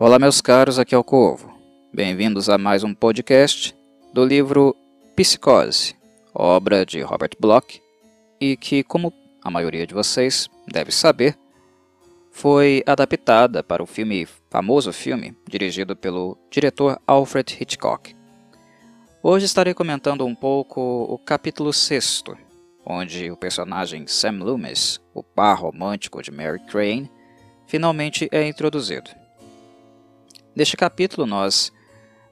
Olá, meus caros, aqui é o Corvo. Bem-vindos a mais um podcast do livro Psicose, obra de Robert Bloch, e que, como a maioria de vocês deve saber, foi adaptada para o filme, famoso filme, dirigido pelo diretor Alfred Hitchcock. Hoje estarei comentando um pouco o capítulo 6, onde o personagem Sam Loomis, o par romântico de Mary Crane, finalmente é introduzido. Neste capítulo, nós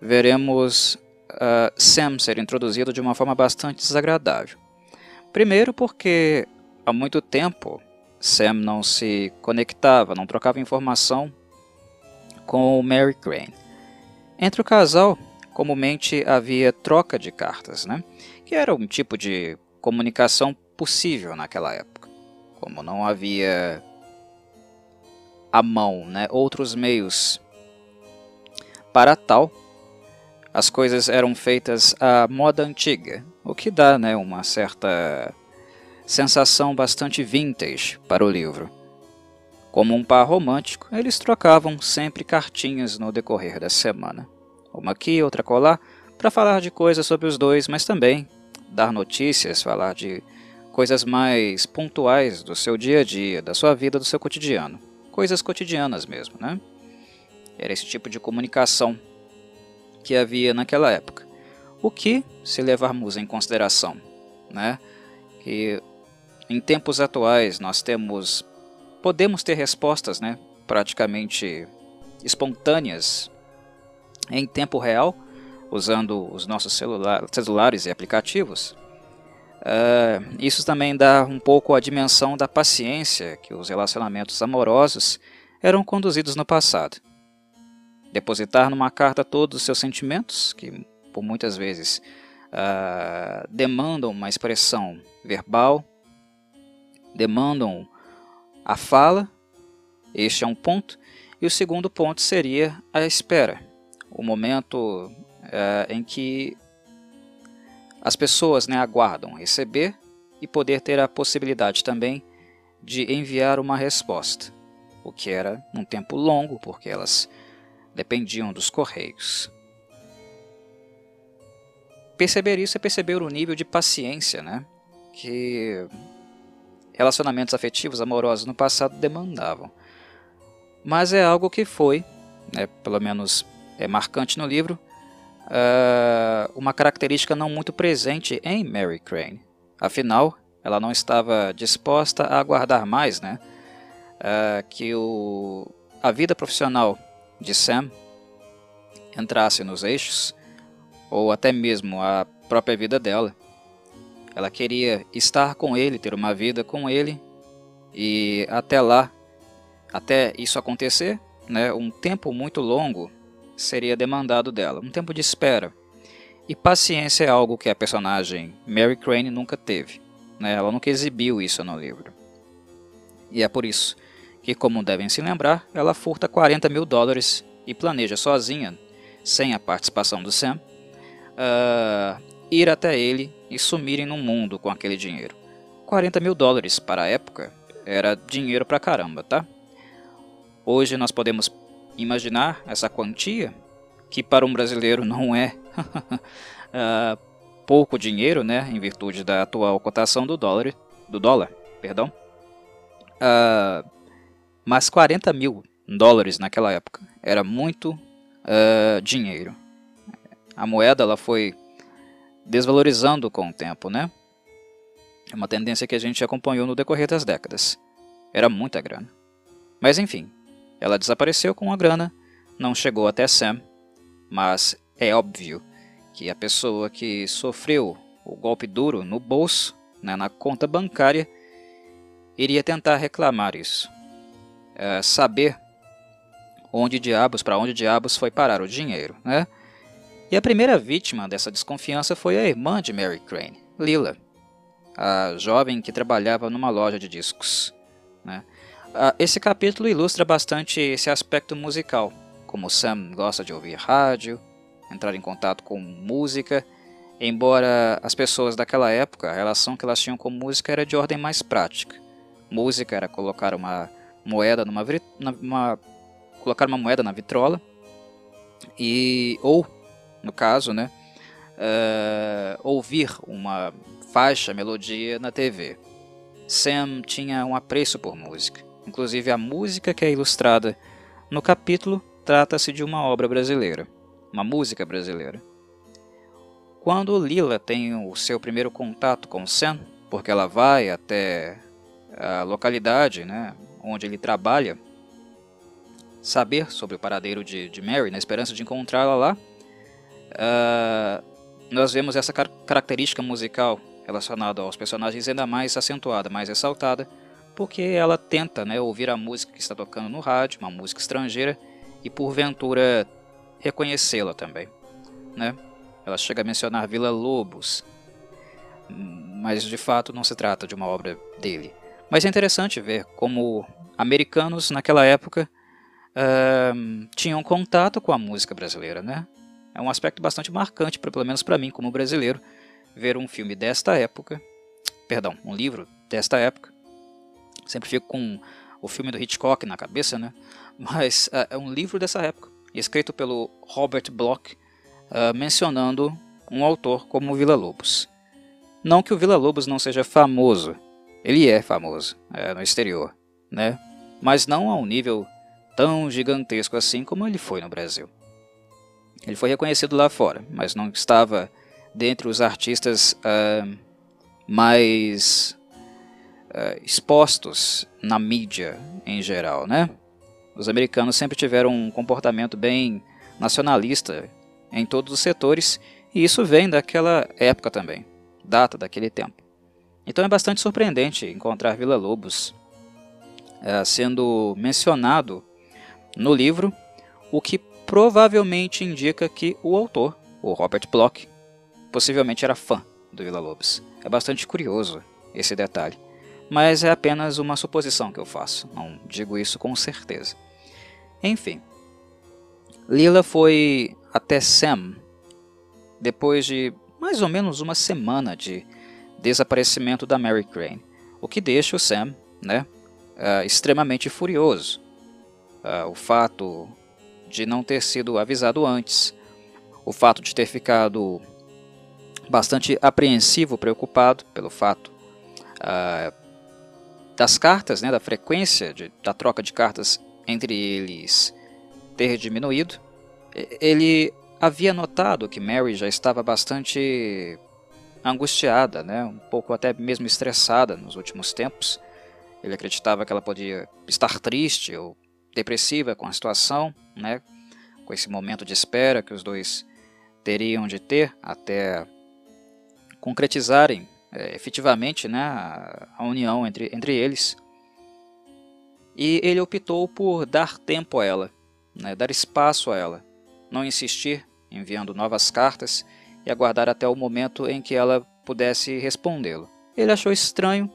veremos uh, Sam ser introduzido de uma forma bastante desagradável. Primeiro, porque há muito tempo Sam não se conectava, não trocava informação com Mary Crane. Entre o casal, comumente havia troca de cartas, né? que era um tipo de comunicação possível naquela época. Como não havia à mão né, outros meios para tal, as coisas eram feitas à moda antiga, o que dá né, uma certa sensação bastante vintage para o livro. Como um par romântico, eles trocavam sempre cartinhas no decorrer da semana. Uma aqui, outra colar, para falar de coisas sobre os dois, mas também dar notícias, falar de coisas mais pontuais do seu dia a dia, da sua vida, do seu cotidiano. Coisas cotidianas mesmo, né? Era esse tipo de comunicação que havia naquela época. O que, se levarmos em consideração, né, que em tempos atuais nós temos podemos ter respostas, né, praticamente espontâneas em tempo real, usando os nossos celular, celulares e aplicativos. Uh, isso também dá um pouco a dimensão da paciência que os relacionamentos amorosos eram conduzidos no passado depositar numa carta todos os seus sentimentos, que por muitas vezes uh, demandam uma expressão verbal, demandam a fala, este é um ponto, e o segundo ponto seria a espera, o momento uh, em que as pessoas né, aguardam receber e poder ter a possibilidade também de enviar uma resposta, o que era um tempo longo, porque elas dependiam dos correios. Perceber isso é perceber o nível de paciência né, que relacionamentos afetivos amorosos no passado demandavam. Mas é algo que foi, né, pelo menos é marcante no livro, uh, uma característica não muito presente em Mary Crane. Afinal, ela não estava disposta a aguardar mais né, uh, que o, a vida profissional de Sam entrasse nos eixos, ou até mesmo a própria vida dela. Ela queria estar com ele, ter uma vida com ele, e até lá, até isso acontecer, né, um tempo muito longo seria demandado dela, um tempo de espera. E paciência é algo que a personagem Mary Crane nunca teve. Né, ela nunca exibiu isso no livro. E é por isso que, como devem se lembrar, ela furta 40 mil dólares e planeja sozinha, sem a participação do Sam, uh, ir até ele e sumirem no mundo com aquele dinheiro. 40 mil dólares para a época era dinheiro pra caramba, tá? Hoje nós podemos imaginar essa quantia, que para um brasileiro não é uh, pouco dinheiro, né, em virtude da atual cotação do dólar, do dólar, perdão. Uh, mas 40 mil dólares naquela época era muito uh, dinheiro. A moeda ela foi desvalorizando com o tempo, né? É uma tendência que a gente acompanhou no decorrer das décadas. Era muita grana. Mas enfim, ela desapareceu com a grana, não chegou até Sam, mas é óbvio que a pessoa que sofreu o golpe duro no bolso, né, na conta bancária, iria tentar reclamar isso. É, saber onde diabos, para onde diabos foi parar o dinheiro, né? E a primeira vítima dessa desconfiança foi a irmã de Mary Crane, Lila, a jovem que trabalhava numa loja de discos. Né? Esse capítulo ilustra bastante esse aspecto musical, como Sam gosta de ouvir rádio, entrar em contato com música, embora as pessoas daquela época, a relação que elas tinham com música era de ordem mais prática. Música era colocar uma moeda numa, colocar uma moeda na vitrola e ou, no caso, né, uh, ouvir uma faixa, melodia na TV. Sam tinha um apreço por música. Inclusive a música que é ilustrada no capítulo trata-se de uma obra brasileira, uma música brasileira. Quando Lila tem o seu primeiro contato com Sam, porque ela vai até a localidade né, onde ele trabalha, saber sobre o paradeiro de, de Mary, na esperança de encontrá-la lá, uh, nós vemos essa car característica musical relacionada aos personagens ainda mais acentuada, mais ressaltada, porque ela tenta né, ouvir a música que está tocando no rádio, uma música estrangeira, e porventura reconhecê-la também. Né? Ela chega a mencionar Vila Lobos, mas de fato não se trata de uma obra dele. Mas é interessante ver como americanos naquela época uh, tinham contato com a música brasileira, né? É um aspecto bastante marcante, pelo menos para mim como brasileiro, ver um filme desta época, perdão, um livro desta época. Sempre fico com o filme do Hitchcock na cabeça, né? Mas uh, é um livro dessa época, escrito pelo Robert Bloch, uh, mencionando um autor como Vila Lobos. Não que o Vila Lobos não seja famoso, ele é famoso é, no exterior, né? Mas não a um nível tão gigantesco assim como ele foi no Brasil. Ele foi reconhecido lá fora, mas não estava dentre os artistas uh, mais uh, expostos na mídia em geral, né? Os americanos sempre tiveram um comportamento bem nacionalista em todos os setores, e isso vem daquela época também, data daquele tempo. Então é bastante surpreendente encontrar Vila Lobos uh, sendo mencionado no livro, o que provavelmente indica que o autor, o Robert Bloch, possivelmente era fã do Vila Lobos. É bastante curioso esse detalhe, mas é apenas uma suposição que eu faço, não digo isso com certeza. Enfim, Lila foi até Sam depois de mais ou menos uma semana de desaparecimento da Mary Crane, o que deixa o Sam né, uh, extremamente furioso. Uh, o fato de não ter sido avisado antes, o fato de ter ficado bastante apreensivo, preocupado pelo fato uh, das cartas, né, da frequência de, da troca de cartas entre eles ter diminuído. Ele havia notado que Mary já estava bastante angustiada, né, um pouco até mesmo estressada nos últimos tempos. Ele acreditava que ela podia estar triste ou depressiva com a situação, né, com esse momento de espera que os dois teriam de ter até concretizarem é, efetivamente né, a, a união entre, entre eles. E ele optou por dar tempo a ela, né, dar espaço a ela, não insistir enviando novas cartas e aguardar até o momento em que ela pudesse respondê-lo. Ele achou estranho,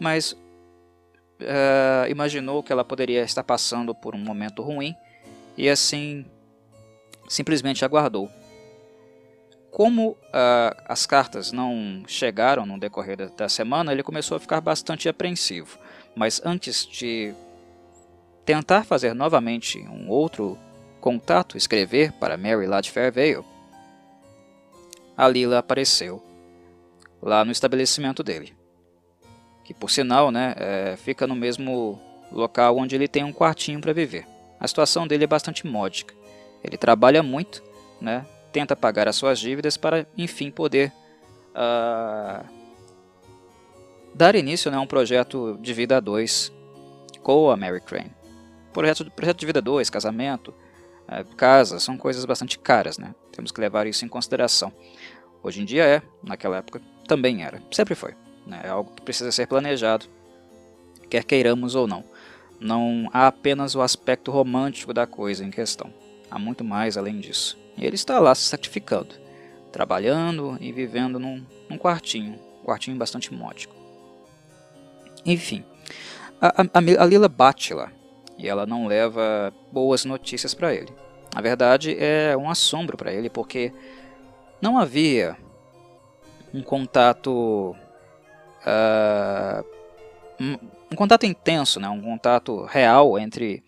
mas uh, imaginou que ela poderia estar passando por um momento ruim e assim simplesmente aguardou. Como uh, as cartas não chegaram no decorrer da, da semana, ele começou a ficar bastante apreensivo. Mas antes de tentar fazer novamente um outro contato, escrever para Mary lá de Fairvale, a Lila apareceu lá no estabelecimento dele. Que por sinal né, é, fica no mesmo local onde ele tem um quartinho para viver. A situação dele é bastante módica. Ele trabalha muito, né, tenta pagar as suas dívidas para, enfim, poder uh, dar início né, a um projeto de vida a dois com a Mary Crane. Projeto, projeto de vida a dois, casamento, casa, são coisas bastante caras, né? Temos que levar isso em consideração. Hoje em dia é, naquela época também era, sempre foi. Né? É algo que precisa ser planejado, quer queiramos ou não. Não há apenas o aspecto romântico da coisa em questão. Há muito mais além disso. E ele está lá se sacrificando, trabalhando e vivendo num, num quartinho, um quartinho bastante módico. Enfim, a, a, a Lila bate lá e ela não leva boas notícias para ele. Na verdade, é um assombro para ele porque não havia um contato uh, um, contato intenso, né? um contato real entre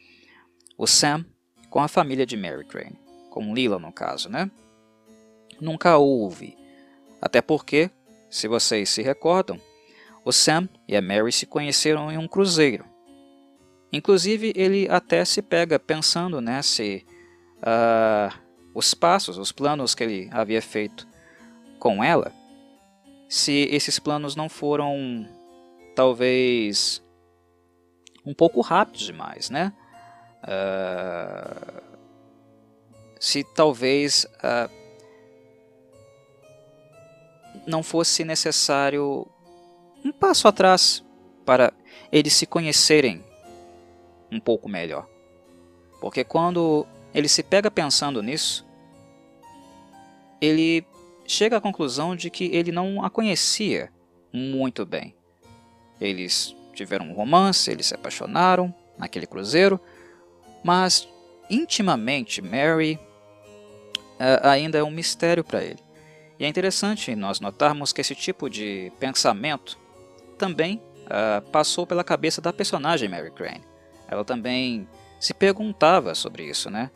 o Sam com a família de Mary Crane, com Lila no caso, né? Nunca houve, até porque, se vocês se recordam, o Sam e a Mary se conheceram em um cruzeiro. Inclusive, ele até se pega pensando né, se uh, os passos, os planos que ele havia feito com ela, se esses planos não foram talvez um pouco rápidos demais, né? Uh, se talvez uh, não fosse necessário um passo atrás para eles se conhecerem um pouco melhor. Porque quando ele se pega pensando nisso, ele chega à conclusão de que ele não a conhecia muito bem. Eles tiveram um romance, eles se apaixonaram naquele cruzeiro, mas intimamente Mary uh, ainda é um mistério para ele. E é interessante nós notarmos que esse tipo de pensamento também uh, passou pela cabeça da personagem Mary Crane. Ela também se perguntava sobre isso, né?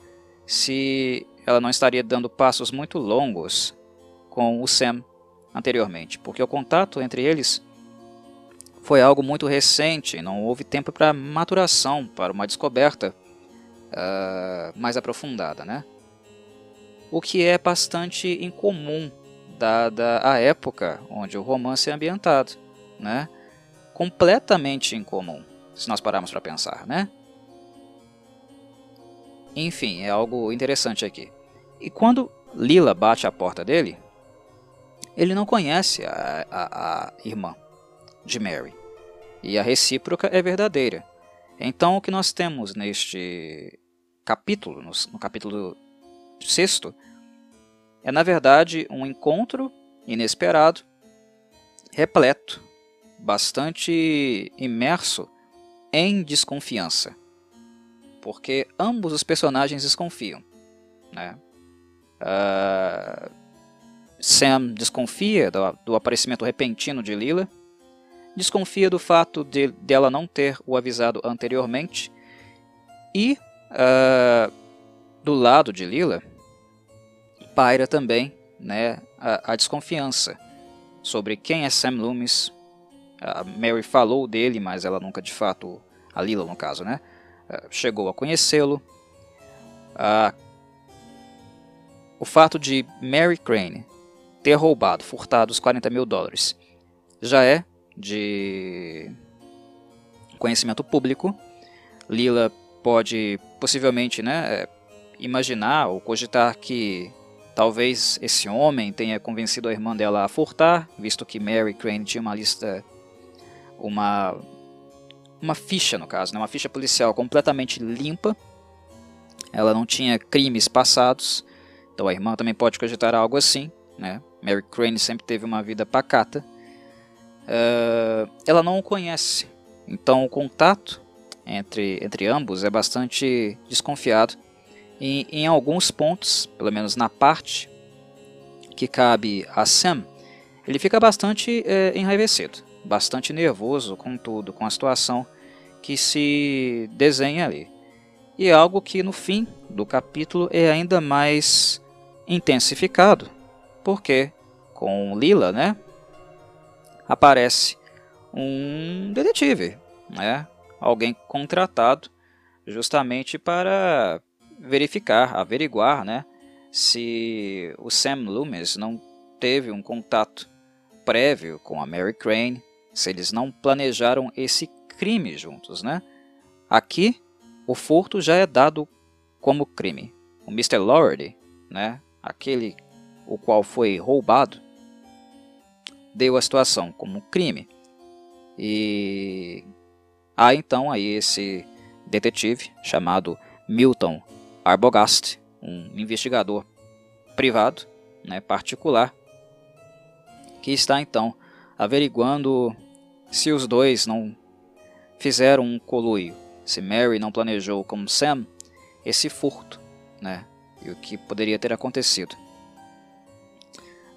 Se ela não estaria dando passos muito longos com o Sam anteriormente, porque o contato entre eles foi algo muito recente, não houve tempo para maturação, para uma descoberta uh, mais aprofundada, né? O que é bastante incomum dada a época onde o romance é ambientado, né? Completamente incomum, se nós pararmos para pensar, né? Enfim, é algo interessante aqui. E quando Lila bate a porta dele, ele não conhece a, a, a irmã de Mary. E a recíproca é verdadeira. Então, o que nós temos neste capítulo, no, no capítulo sexto, é na verdade um encontro inesperado, repleto, bastante imerso em desconfiança, porque ambos os personagens desconfiam. Né? Uh, Sam desconfia do, do, aparecimento repentino de Lila, desconfia do fato de dela não ter o avisado anteriormente e uh, do lado de Lila paira também né, a, a desconfiança sobre quem é Sam Loomis. A Mary falou dele, mas ela nunca de fato, a Lila no caso, né, chegou a conhecê-lo. o fato de Mary Crane ter roubado, furtado os 40 mil dólares já é de conhecimento público. Lila pode possivelmente né, imaginar ou cogitar que Talvez esse homem tenha convencido a irmã dela a furtar, visto que Mary Crane tinha uma lista, uma uma ficha no caso, né? uma ficha policial completamente limpa. Ela não tinha crimes passados, então a irmã também pode cogitar algo assim. Né? Mary Crane sempre teve uma vida pacata. Uh, ela não o conhece, então o contato entre, entre ambos é bastante desconfiado e, em alguns pontos, pelo menos na parte que cabe a Sam, ele fica bastante é, enraivecido, bastante nervoso com tudo, com a situação que se desenha ali. E é algo que no fim do capítulo é ainda mais intensificado, porque com Lila, né, aparece um detetive, né, alguém contratado justamente para verificar, averiguar, né, se o Sam Loomis não teve um contato prévio com a Mary Crane, se eles não planejaram esse crime juntos, né? Aqui, o furto já é dado como crime. O Mr. Lordy, né, aquele o qual foi roubado, deu a situação como crime. E há então aí esse detetive chamado Milton Arbogast, um investigador privado, né, particular, que está então averiguando se os dois não fizeram um coluio, se Mary não planejou como Sam esse furto, né, e o que poderia ter acontecido.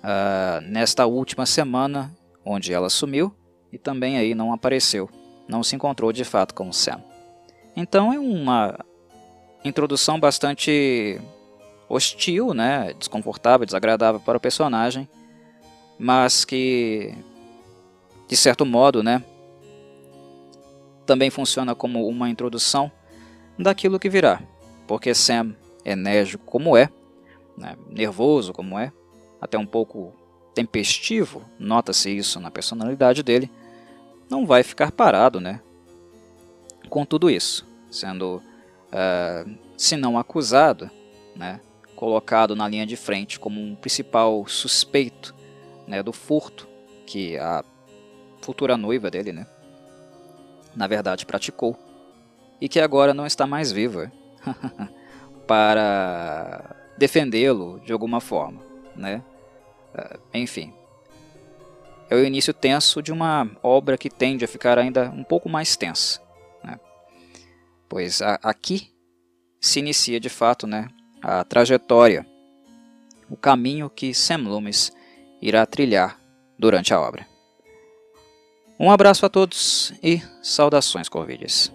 Uh, nesta última semana, onde ela sumiu e também aí não apareceu, não se encontrou de fato com Sam. Então é uma introdução bastante hostil, né, desconfortável, desagradável para o personagem, mas que de certo modo, né, também funciona como uma introdução daquilo que virá, porque Sam, enérgico como é, né, nervoso como é, até um pouco tempestivo, nota-se isso na personalidade dele, não vai ficar parado, né, com tudo isso, sendo, uh, se não acusado, né, colocado na linha de frente como um principal suspeito né, do furto que a futura noiva dele, né, na verdade praticou, e que agora não está mais viva para defendê-lo de alguma forma, né? Uh, enfim, é o início tenso de uma obra que tende a ficar ainda um pouco mais tensa, né? pois aqui se inicia de fato, né, a trajetória, o caminho que Sam Loomis irá trilhar durante a obra. Um abraço a todos e saudações Corvides.